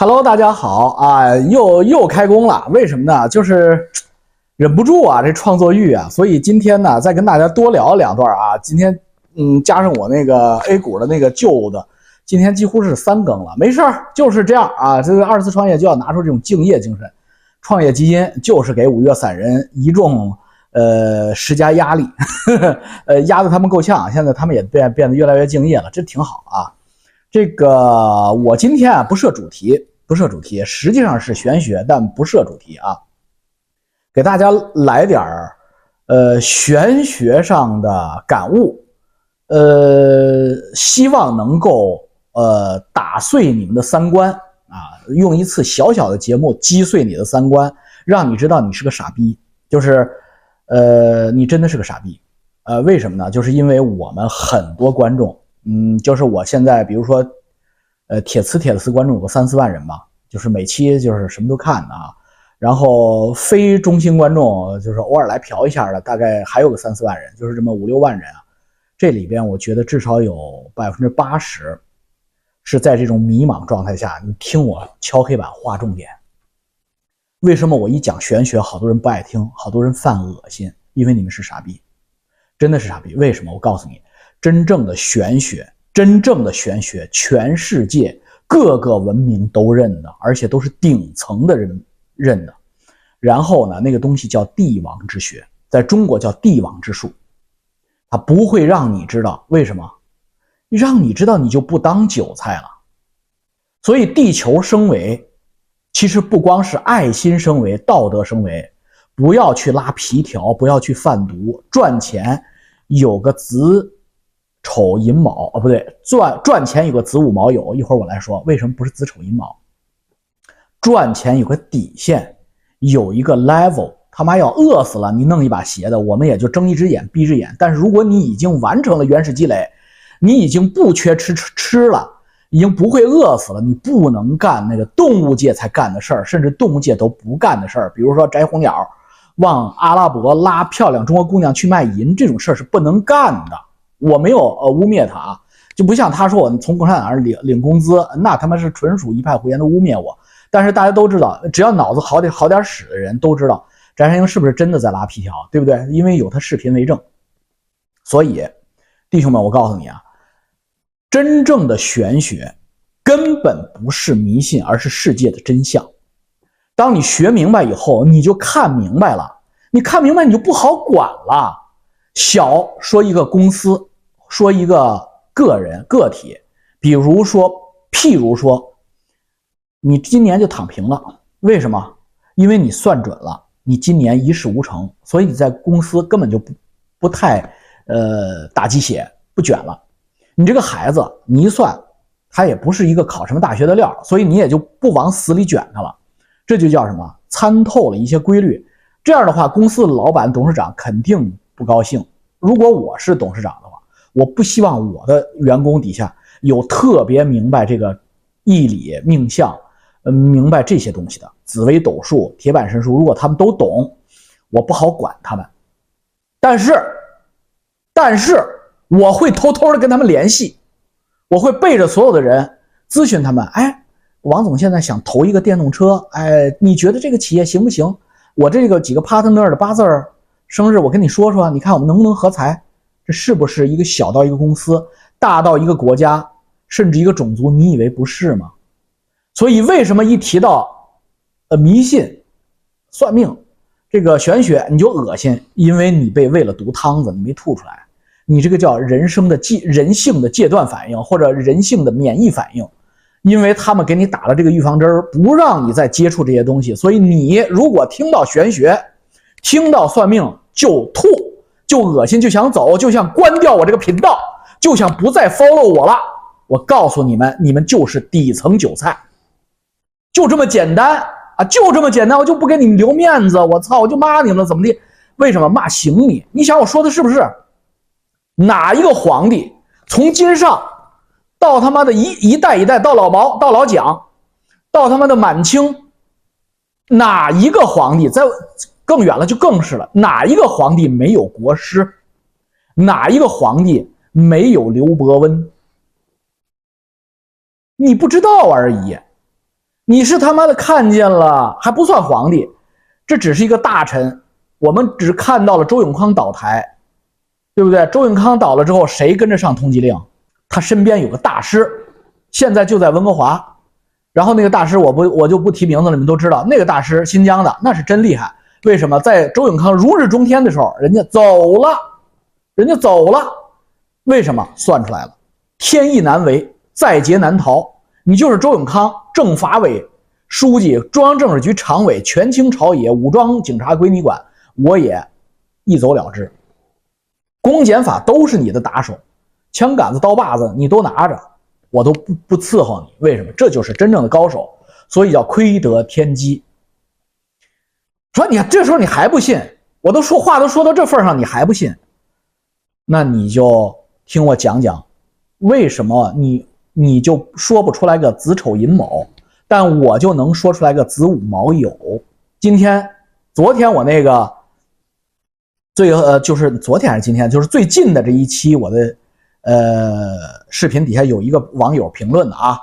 Hello，大家好啊，又又开工了，为什么呢？就是忍不住啊，这创作欲啊，所以今天呢，再跟大家多聊两段啊。今天嗯，加上我那个 A 股的那个旧的，今天几乎是三更了，没事儿，就是这样啊。这个二次创业就要拿出这种敬业精神，创业基金就是给五岳散人一众呃施加压力呵呵，呃压得他们够呛，现在他们也变变得越来越敬业了，这挺好啊。这个我今天啊不设主题，不设主题，实际上是玄学，但不设主题啊，给大家来点儿呃玄学上的感悟，呃，希望能够呃打碎你们的三观啊，用一次小小的节目击碎你的三观，让你知道你是个傻逼，就是呃你真的是个傻逼，呃为什么呢？就是因为我们很多观众。嗯，就是我现在，比如说，呃，铁磁铁磁观众有个三四万人吧，就是每期就是什么都看的啊。然后非中心观众就是偶尔来嫖一下的，大概还有个三四万人，就是这么五六万人啊。这里边我觉得至少有百分之八十是在这种迷茫状态下，你听我敲黑板划重点。为什么我一讲玄学，好多人不爱听，好多人犯恶心？因为你们是傻逼，真的是傻逼。为什么？我告诉你。真正的玄学，真正的玄学，全世界各个文明都认的，而且都是顶层的人认的。然后呢，那个东西叫帝王之学，在中国叫帝王之术，他不会让你知道为什么，让你知道你就不当韭菜了。所以，地球升维，其实不光是爱心升维、道德升维，不要去拉皮条，不要去贩毒，赚钱有个子。丑寅卯哦，不对，赚赚钱有个子午卯酉，一会儿我来说为什么不是子丑寅卯。赚钱有个底线，有一个 level，他妈要饿死了，你弄一把鞋的，我们也就睁一只眼闭一只眼。但是如果你已经完成了原始积累，你已经不缺吃吃吃了，已经不会饿死了，你不能干那个动物界才干的事儿，甚至动物界都不干的事儿，比如说摘红鸟，往阿拉伯拉漂亮中国姑娘去卖淫，这种事儿是不能干的。我没有呃污蔑他啊，就不像他说我从共产党那领领工资，那他妈是纯属一派胡言的污蔑我。但是大家都知道，只要脑子好点好点使的人都知道，翟山鹰是不是真的在拉皮条，对不对？因为有他视频为证。所以，弟兄们，我告诉你啊，真正的玄学根本不是迷信，而是世界的真相。当你学明白以后，你就看明白了，你看明白你就不好管了。小说一个公司。说一个个人个体，比如说，譬如说，你今年就躺平了，为什么？因为你算准了，你今年一事无成，所以你在公司根本就不不太呃打鸡血，不卷了。你这个孩子，你一算，他也不是一个考什么大学的料，所以你也就不往死里卷他了。这就叫什么？参透了一些规律。这样的话，公司的老板、董事长肯定不高兴。如果我是董事长的。我不希望我的员工底下有特别明白这个义理命相，呃，明白这些东西的紫微斗数、铁板神术。如果他们都懂，我不好管他们。但是，但是我会偷偷的跟他们联系，我会背着所有的人咨询他们。哎，王总现在想投一个电动车，哎，你觉得这个企业行不行？我这个几个 partner 的八字儿生日，我跟你说说，你看我们能不能合财？这是不是一个小到一个公司，大到一个国家，甚至一个种族？你以为不是吗？所以为什么一提到，呃，迷信、算命，这个玄学你就恶心？因为你被喂了毒汤子，你没吐出来，你这个叫人生的戒人性的戒断反应，或者人性的免疫反应，因为他们给你打了这个预防针儿，不让你再接触这些东西。所以你如果听到玄学，听到算命就吐。就恶心，就想走，就想关掉我这个频道，就想不再 follow 我了。我告诉你们，你们就是底层韭菜，就这么简单啊，就这么简单，我就不给你们留面子。我操，我就骂你们了，怎么的？为什么骂醒你？你想我说的是不是？哪一个皇帝从金上到他妈的一一代一代到老毛到老蒋，到他妈的满清，哪一个皇帝在？更远了，就更是了。哪一个皇帝没有国师？哪一个皇帝没有刘伯温？你不知道而已。你是他妈的看见了还不算皇帝，这只是一个大臣。我们只看到了周永康倒台，对不对？周永康倒了之后，谁跟着上通缉令？他身边有个大师，现在就在温哥华。然后那个大师，我不我就不提名字了，你们都知道。那个大师新疆的，那是真厉害。为什么在周永康如日中天的时候，人家走了，人家走了？为什么？算出来了，天意难违，在劫难逃。你就是周永康，政法委书记、中央政治局常委，权倾朝野，武装警察归你管，我也一走了之。公检法都是你的打手，枪杆子、刀把子你都拿着，我都不不伺候你。为什么？这就是真正的高手，所以叫亏得天机。说你这时候你还不信？我都说话都说到这份上，你还不信？那你就听我讲讲，为什么你？你就说不出来个子丑寅卯，但我就能说出来个子午卯酉。今天、昨天我那个最呃，就是昨天还是今天，就是最近的这一期我的呃视频底下有一个网友评论的啊，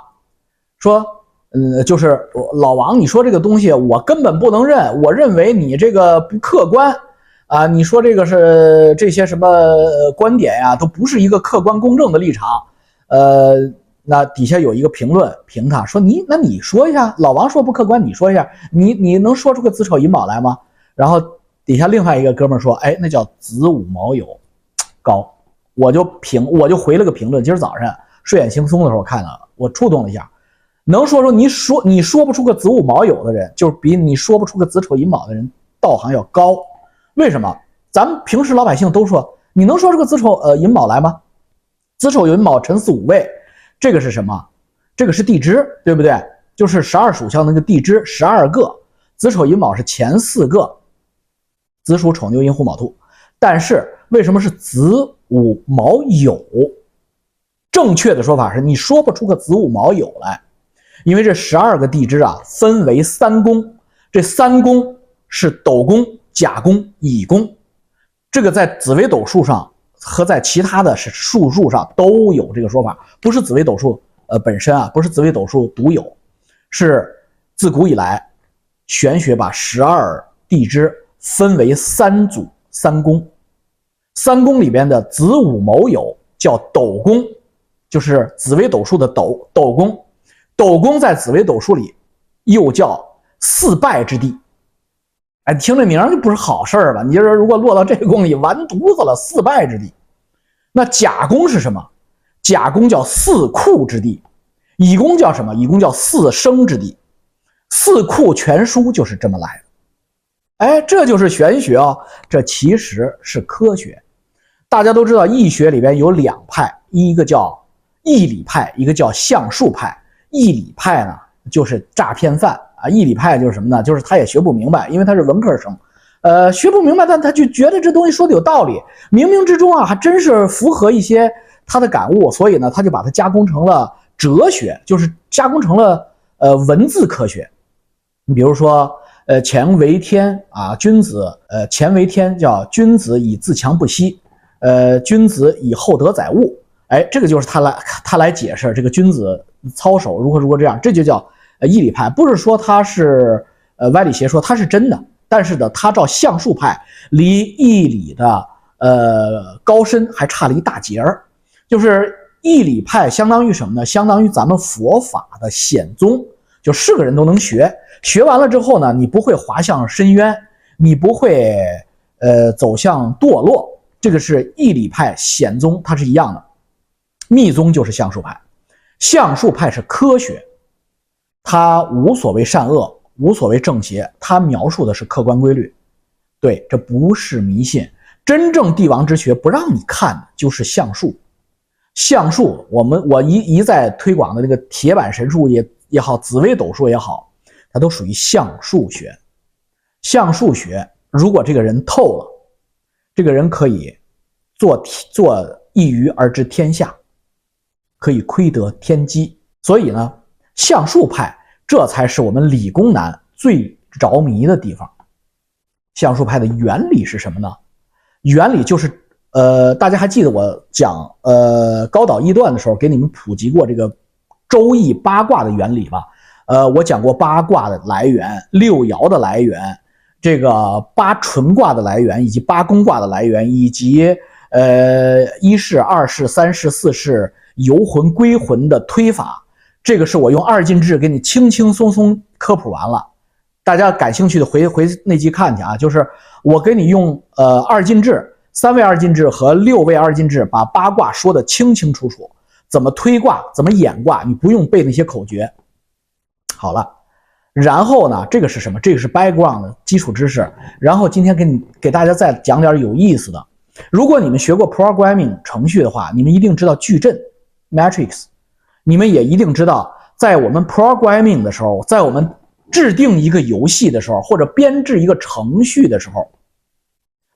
说嗯，就是老王，你说这个东西我根本不能认，我认为你这个不客观啊，你说这个是这些什么观点呀，都不是一个客观公正的立场，呃。那底下有一个评论评他说你那你说一下，老王说不客观，你说一下，你你能说出个子丑寅卯来吗？然后底下另外一个哥们说，哎，那叫子午卯酉，高，我就评我就回了个评论。今儿早上睡眼惺忪的时候看到了，我触动了一下，能说出你说你说不出个子午卯酉的人，就是比你说不出个子丑寅卯的人道行要高。为什么？咱们平时老百姓都说，你能说出个子丑呃寅卯来吗？子丑寅卯辰巳午未。这个是什么？这个是地支，对不对？就是十二属相那个地支，十二个子丑寅卯是前四个，子鼠丑牛寅虎卯兔。但是为什么是子午卯酉？正确的说法是你说不出个子午卯酉来，因为这十二个地支啊分为三宫，这三宫是斗宫、甲宫、乙宫，这个在紫微斗数上。和在其他的是数数上都有这个说法，不是紫微斗数呃本身啊，不是紫微斗数独有，是自古以来玄学把十二地支分为三组三宫，三宫里边的子午卯酉叫斗宫，就是紫微斗数的斗斗宫，斗宫在紫微斗数里又叫四败之地。哎，听这名就不是好事儿吧？你说如果落到这个宫里，完犊子了，四败之地。那甲宫是什么？甲宫叫四库之地，乙宫叫什么？乙宫叫四生之地。四库全书就是这么来的。哎，这就是玄学啊！这其实是科学。大家都知道，易学里边有两派，一个叫易理派，一个叫相术派。义理派呢，就是诈骗犯。啊，义理派就是什么呢？就是他也学不明白，因为他是文科生，呃，学不明白，但他就觉得这东西说的有道理，冥冥之中啊，还真是符合一些他的感悟，所以呢，他就把它加工成了哲学，就是加工成了呃文字科学。你比如说，呃，钱为天啊，君子，呃，钱为天叫君子以自强不息，呃，君子以厚德载物，哎，这个就是他来他来解释这个君子操守如何如何这样，这就叫。呃，义理派不是说他是呃歪理邪说，他是真的，但是呢，他照相术派离义理的呃高深还差了一大截儿。就是义理派相当于什么呢？相当于咱们佛法的显宗，就是个人都能学。学完了之后呢，你不会滑向深渊，你不会呃走向堕落。这个是义理派显宗，它是一样的。密宗就是相术派，相术派是科学。他无所谓善恶，无所谓正邪，他描述的是客观规律。对，这不是迷信。真正帝王之学不让你看的就是相术。相术，我们我一一再推广的那个铁板神术也也好，紫微斗数也好，它都属于相术学。相术学，如果这个人透了，这个人可以做做一隅而知天下，可以窥得天机。所以呢。相术派，这才是我们理工男最着迷的地方。相术派的原理是什么呢？原理就是，呃，大家还记得我讲呃高岛易断的时候，给你们普及过这个周易八卦的原理吧？呃，我讲过八卦的来源、六爻的来源、这个八纯卦的来源，以及八宫卦的来源，以及呃一式、二式、三式、四式游魂归魂的推法。这个是我用二进制给你轻轻松松科普完了，大家感兴趣的回回那集看去啊。就是我给你用呃二进制、三位二进制和六位二进制，把八卦说的清清楚楚，怎么推卦，怎么演卦，你不用背那些口诀。好了，然后呢，这个是什么？这个是 background 的基础知识。然后今天给你给大家再讲点有意思的。如果你们学过 programming 程序的话，你们一定知道矩阵 matrix。你们也一定知道，在我们 programming 的时候，在我们制定一个游戏的时候，或者编制一个程序的时候，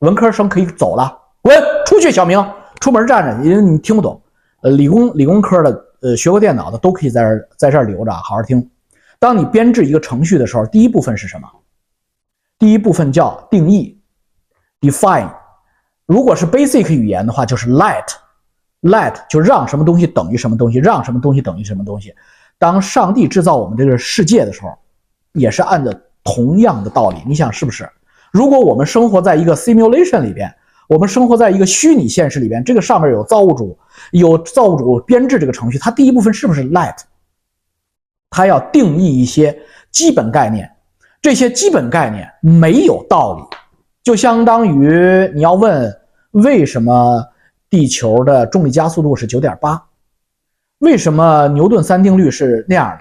文科生可以走了，滚出去，小明出门站着，因为你听不懂。呃，理工理工科的，呃，学过电脑的都可以在这在这留着，好好听。当你编制一个程序的时候，第一部分是什么？第一部分叫定义，define。如果是 basic 语言的话，就是 let。Let 就让什么东西等于什么东西，让什么东西等于什么东西。当上帝制造我们这个世界的时候，也是按照同样的道理。你想是不是？如果我们生活在一个 simulation 里边，我们生活在一个虚拟现实里边，这个上面有造物主，有造物主编制这个程序，它第一部分是不是 Let？它要定义一些基本概念，这些基本概念没有道理，就相当于你要问为什么。地球的重力加速度是九点八，为什么牛顿三定律是那样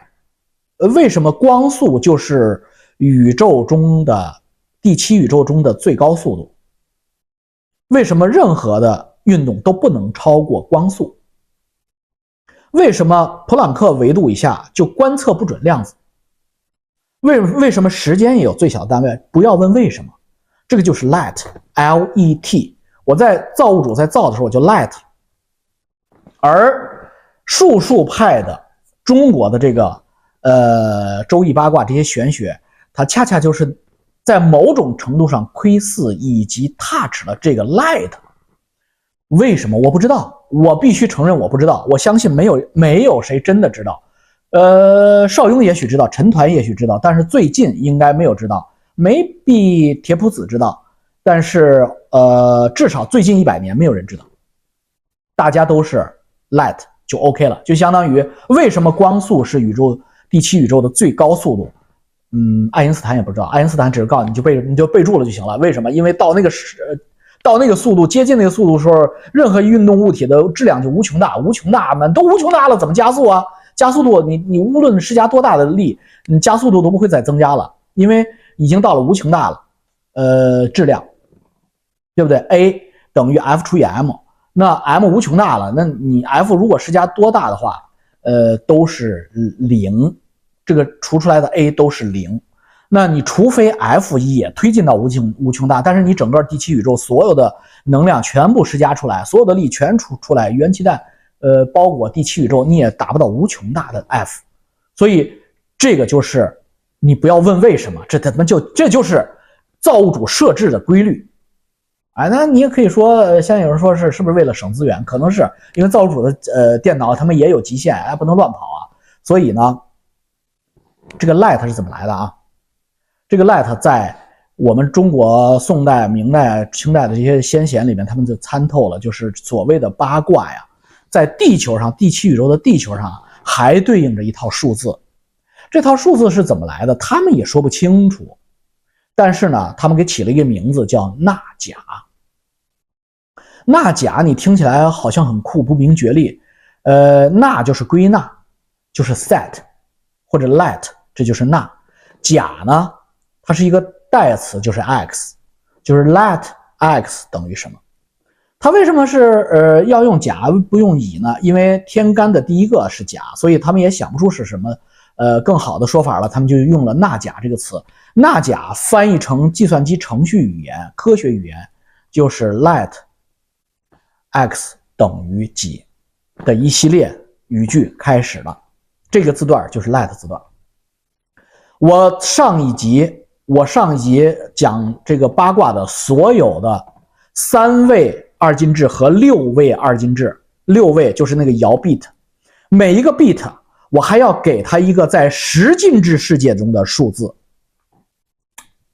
的？呃，为什么光速就是宇宙中的第七宇宙中的最高速度？为什么任何的运动都不能超过光速？为什么普朗克维度以下就观测不准量子？为为什么时间也有最小单位？不要问为什么，这个就是 let，l e t。我在造物主在造的时候，我就 let，而术数派的中国的这个呃周易八卦这些玄学，它恰恰就是在某种程度上窥伺以及 touch 了这个 let。为什么我不知道？我必须承认我不知道。我相信没有没有谁真的知道。呃，邵雍也许知道，陈抟也许知道，但是最近应该没有知道。maybe 铁普子知道。但是，呃，至少最近一百年没有人知道，大家都是 light 就 OK 了，就相当于为什么光速是宇宙第七宇宙的最高速度？嗯，爱因斯坦也不知道，爱因斯坦只是告诉你就背你就备注了就行了。为什么？因为到那个时，到那个速度接近那个速度的时候，任何运动物体的质量就无穷大，无穷大嘛，都无穷大了，怎么加速啊？加速度，你你无论施加多大的力，你加速度都不会再增加了，因为已经到了无穷大了。呃，质量，对不对？A 等于 F 除以 m，那 m 无穷大了，那你 F 如果施加多大的话，呃，都是零，这个除出来的 A 都是零。那你除非 F 也推进到无穷无穷大，但是你整个第七宇宙所有的能量全部施加出来，所有的力全出出来，元气弹呃包裹第七宇宙，你也达不到无穷大的 F。所以这个就是你不要问为什么，这他妈就这就是。造物主设置的规律，哎，那你也可以说，像有人说是是不是为了省资源？可能是因为造物主的呃电脑他们也有极限，哎，不能乱跑啊。所以呢，这个 light 是怎么来的啊？这个 light 在我们中国宋代、明代、清代的这些先贤里面，他们就参透了，就是所谓的八卦呀，在地球上第七宇宙的地球上还对应着一套数字，这套数字是怎么来的？他们也说不清楚。但是呢，他们给起了一个名字叫纳甲。纳甲你听起来好像很酷，不明觉厉。呃，纳就是归纳，就是 set 或者 let，这就是纳。甲呢，它是一个代词，就是 x，就是 let x 等于什么？它为什么是呃要用甲不用乙呢？因为天干的第一个是甲，所以他们也想不出是什么呃更好的说法了，他们就用了纳甲这个词。纳甲翻译成计算机程序语言、科学语言，就是 let x 等于几的一系列语句开始了。这个字段就是 let 字段。我上一集，我上一集讲这个八卦的所有的三位二进制和六位二进制，六位就是那个摇 bit，每一个 bit 我还要给它一个在十进制世界中的数字。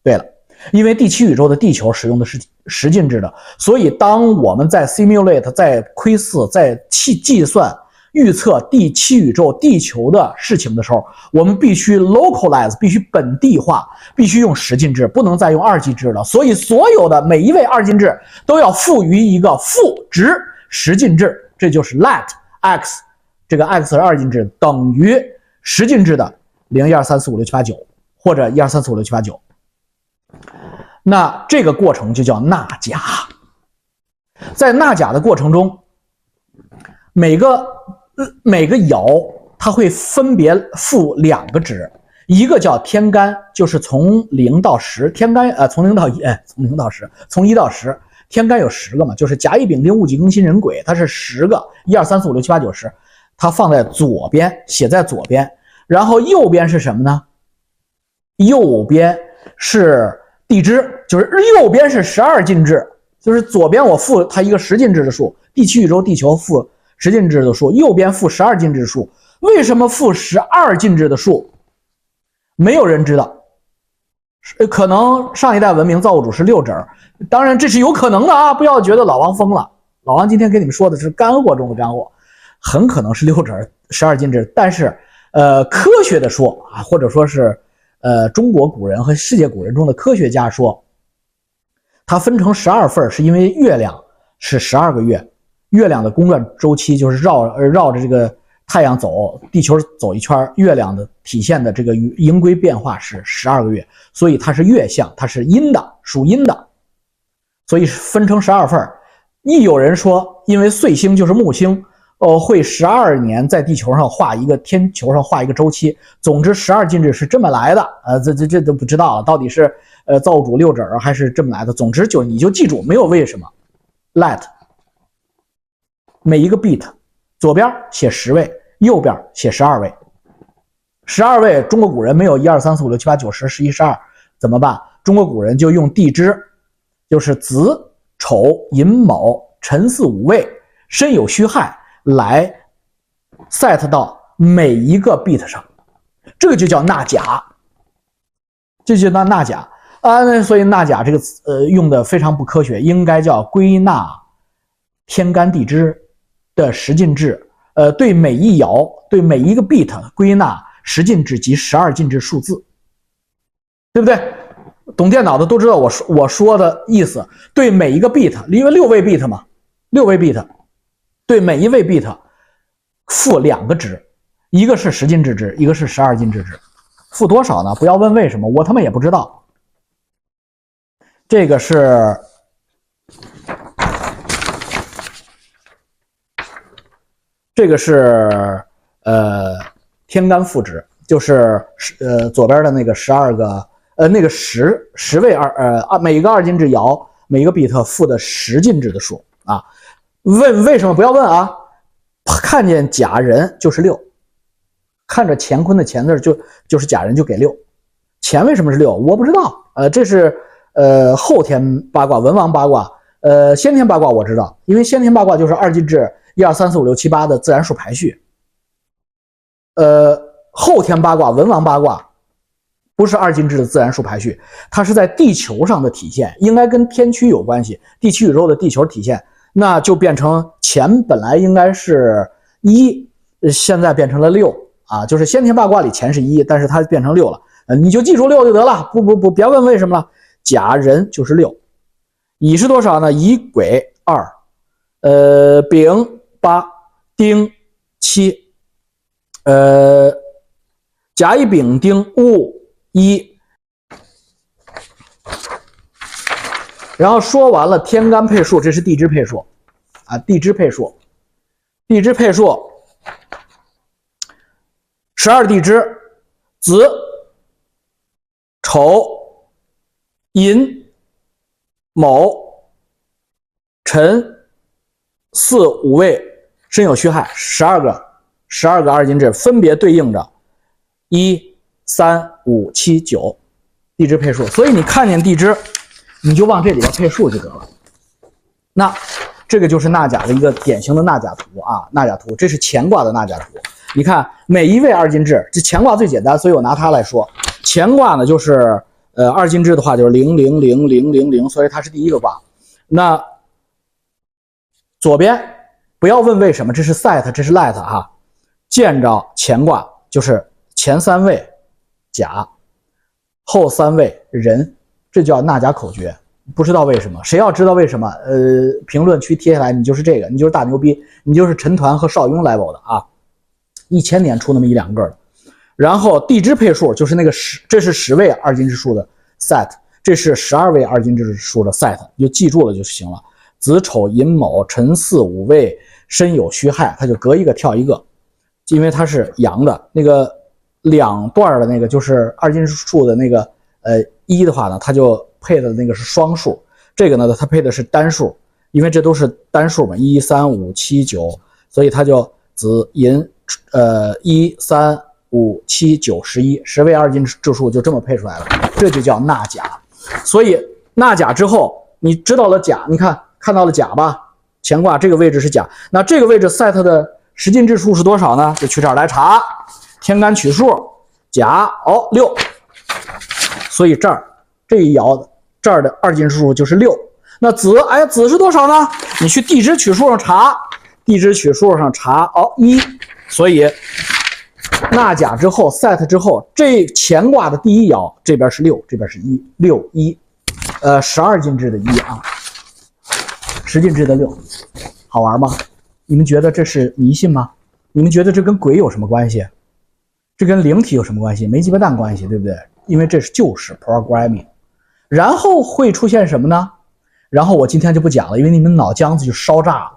对了，因为第七宇宙的地球使用的是十进制的，所以当我们在 simulate、在窥视、在计计算、预测第七宇宙地球的事情的时候，我们必须 localize，必须本地化，必须用十进制，不能再用二进制了。所以，所有的每一位二进制都要赋予一个负值十进制，这就是 let x 这个 x 是二进制等于十进制的零一二三四五六七八九，或者一二三四五六七八九。那这个过程就叫纳甲，在纳甲的过程中，每个每个爻它会分别负两个值，一个叫天干，就是从零到十，天干呃从零到一，哎从零到十，从一到十，天干有十个嘛，就是甲乙丙丁戊己庚辛壬癸，它是十个，一二三四五六七八九十，它放在左边，写在左边，然后右边是什么呢？右边是。地支就是右边是十二进制，就是左边我负它一个十进制的数，第七宇宙地球负十进制的数，右边负十二进制数。为什么负十二进制的数？没有人知道。可能上一代文明造物主是六指，当然这是有可能的啊！不要觉得老王疯了，老王今天跟你们说的是干货中的干货，很可能是六指十二进制。但是，呃，科学的说啊，或者说是。呃，中国古人和世界古人中的科学家说，它分成十二份是因为月亮是十二个月，月亮的公转周期就是绕绕着这个太阳走，地球走一圈，月亮的体现的这个盈亏变化是十二个月，所以它是月相，它是阴的，属阴的，所以分成十二份亦有人说，因为岁星就是木星。哦，会十二年在地球上画一个天球上画一个周期。总之，十二进制是这么来的。呃，这这这都不知道到底是呃造物主六指还是这么来的。总之，就你就记住，没有为什么。Let 每一个 bit 左边写十位，右边写十二位。十二位，中国古人没有一二三四五六七八九十十一十二，怎么办？中国古人就用地支，就是子丑寅卯辰巳午未申酉戌亥。来 set 到每一个 bit 上，这个就叫纳甲，这就叫纳甲啊。所以纳甲这个词呃用的非常不科学，应该叫归纳天干地支的十进制。呃，对每一爻对每一个 bit 归纳十进制及十二进制数字，对不对？懂电脑的都知道我说我说的意思。对每一个 bit，因为六位 bit 嘛，六位 bit。对每一位 bit 负两个值，一个是十进制值，一个是十二进制值，负多少呢？不要问为什么，我他妈也不知道。这个是，这个是呃天干赋值，就是十呃左边的那个十二个呃那个十十位二呃啊每一个二进制爻每一个 bit 负的十进制的数啊。问为什么不要问啊？看见甲人就是六，看着乾坤的乾字就就是甲人就给六。乾为什么是六？我不知道。呃，这是呃后天八卦文王八卦。呃，先天八卦我知道，因为先天八卦就是二进制一二三四五六七八的自然数排序。呃，后天八卦文王八卦不是二进制的自然数排序，它是在地球上的体现，应该跟天区有关系，地球宇宙的地球体现。那就变成钱本来应该是一，现在变成了六啊，就是先天八卦里钱是一，但是它变成六了，呃，你就记住六就得了，不不不，别问为什么了。甲人就是六，乙是多少呢？乙癸二，呃，丙八，丁七，呃，甲乙丙丁戊一。然后说完了天干配数，这是地支配数，啊，地支配数，地支配数，十二地支，子、丑、寅、卯、辰、巳、午未、申酉戌亥，十二个，十二个二进制，分别对应着一、三、五、七、九，地支配数。所以你看见地支。你就往这里边配数就得了。那这个就是纳甲的一个典型的纳甲图啊，纳甲图，这是乾卦的纳甲图。你看每一位二进制，这乾卦最简单，所以我拿它来说。乾卦呢，就是呃二进制的话就是零零零零零零，所以它是第一个卦。那左边不要问为什么，这是 set，这是 let 哈。见着乾卦就是前三位甲，后三位人，这叫纳甲口诀。不知道为什么，谁要知道为什么？呃，评论区贴下来，你就是这个，你就是大牛逼，你就是陈团和邵雍 level 的啊！一千年出那么一两个的。然后地支配数就是那个十，这是十位二进制数的 set，这是十二位二进制数的 set，你就记住了就行了。子丑寅卯辰巳午未申酉戌亥，它就隔一个跳一个，因为它是阳的。那个两段的那个就是二进制数的那个呃一的话呢，它就。配的那个是双数，这个呢，它配的是单数，因为这都是单数嘛，一三五七九，所以它就子寅，呃，一三五七九十一，十位二进制数就这么配出来了，这就叫纳甲。所以纳甲之后，你知道了甲，你看看到了甲吧？乾卦这个位置是甲，那这个位置 set 的十进制数是多少呢？就去这儿来查，天干取数，甲哦六，所以这儿这一爻。这儿的二进制数就是六，那子哎子是多少呢？你去地支取数上查，地支取数上查哦一，所以纳甲之后 set 之后，这乾卦的第一爻这边是六，这边是一六一，呃十二进制的一啊，十进制的六，好玩吗？你们觉得这是迷信吗？你们觉得这跟鬼有什么关系？这跟灵体有什么关系？没鸡巴蛋关系，对不对？因为这是旧式 programming。然后会出现什么呢？然后我今天就不讲了，因为你们脑浆子就烧炸了。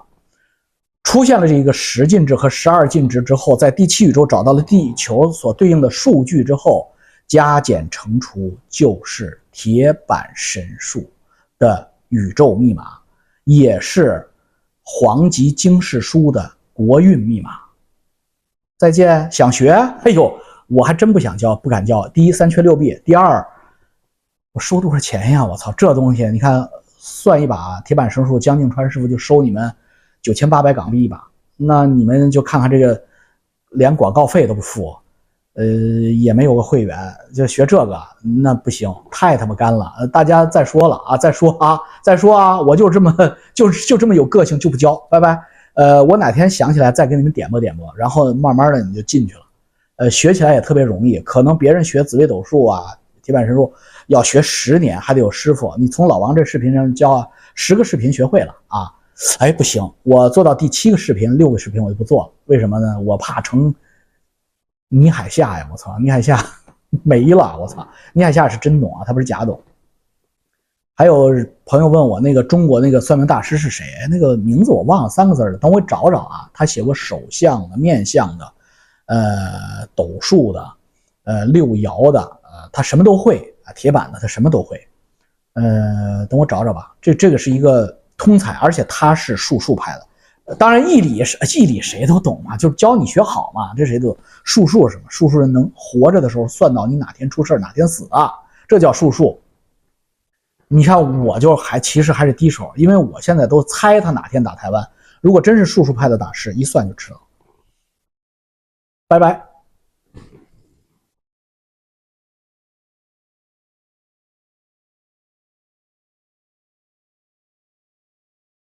出现了这一个十进制和十二进制之后，在第七宇宙找到了地球所对应的数据之后，加减乘除就是铁板神术的宇宙密码，也是黄极经世书的国运密码。再见，想学？哎呦，我还真不想教，不敢教。第一，三缺六弊；第二。我收多少钱呀？我操，这东西你看算一把铁板生数，江静川师傅就收你们九千八百港币一把。那你们就看看这个，连广告费都不付，呃，也没有个会员，就学这个那不行，太他妈干了。大家再说了啊，再说啊，再说啊，我就这么就就这么有个性，就不教，拜拜。呃，我哪天想起来再给你们点拨点拨，然后慢慢的你就进去了。呃，学起来也特别容易，可能别人学紫微斗数啊。铁板神术要学十年，还得有师傅。你从老王这视频上教啊，十个视频学会了啊？哎，不行，我做到第七个视频、六个视频我就不做了。为什么呢？我怕成倪海夏呀！我操，倪海夏 没了！我操，倪海夏是真懂啊，他不是假懂。还有朋友问我那个中国那个算命大师是谁？那个名字我忘了，三个字的，等我找找啊。他写过手相的、面相的、呃斗数的、呃六爻的。呃他什么都会啊，铁板的他什么都会，呃，等我找找吧。这这个是一个通才，而且他是术数派的。当然易理是易理谁都懂嘛，就是教你学好嘛。这谁都术数什么？术数人能活着的时候算到你哪天出事哪天死啊，这叫术数。你看我就还其实还是低手，因为我现在都猜他哪天打台湾。如果真是术数派的大师，一算就知道。拜拜。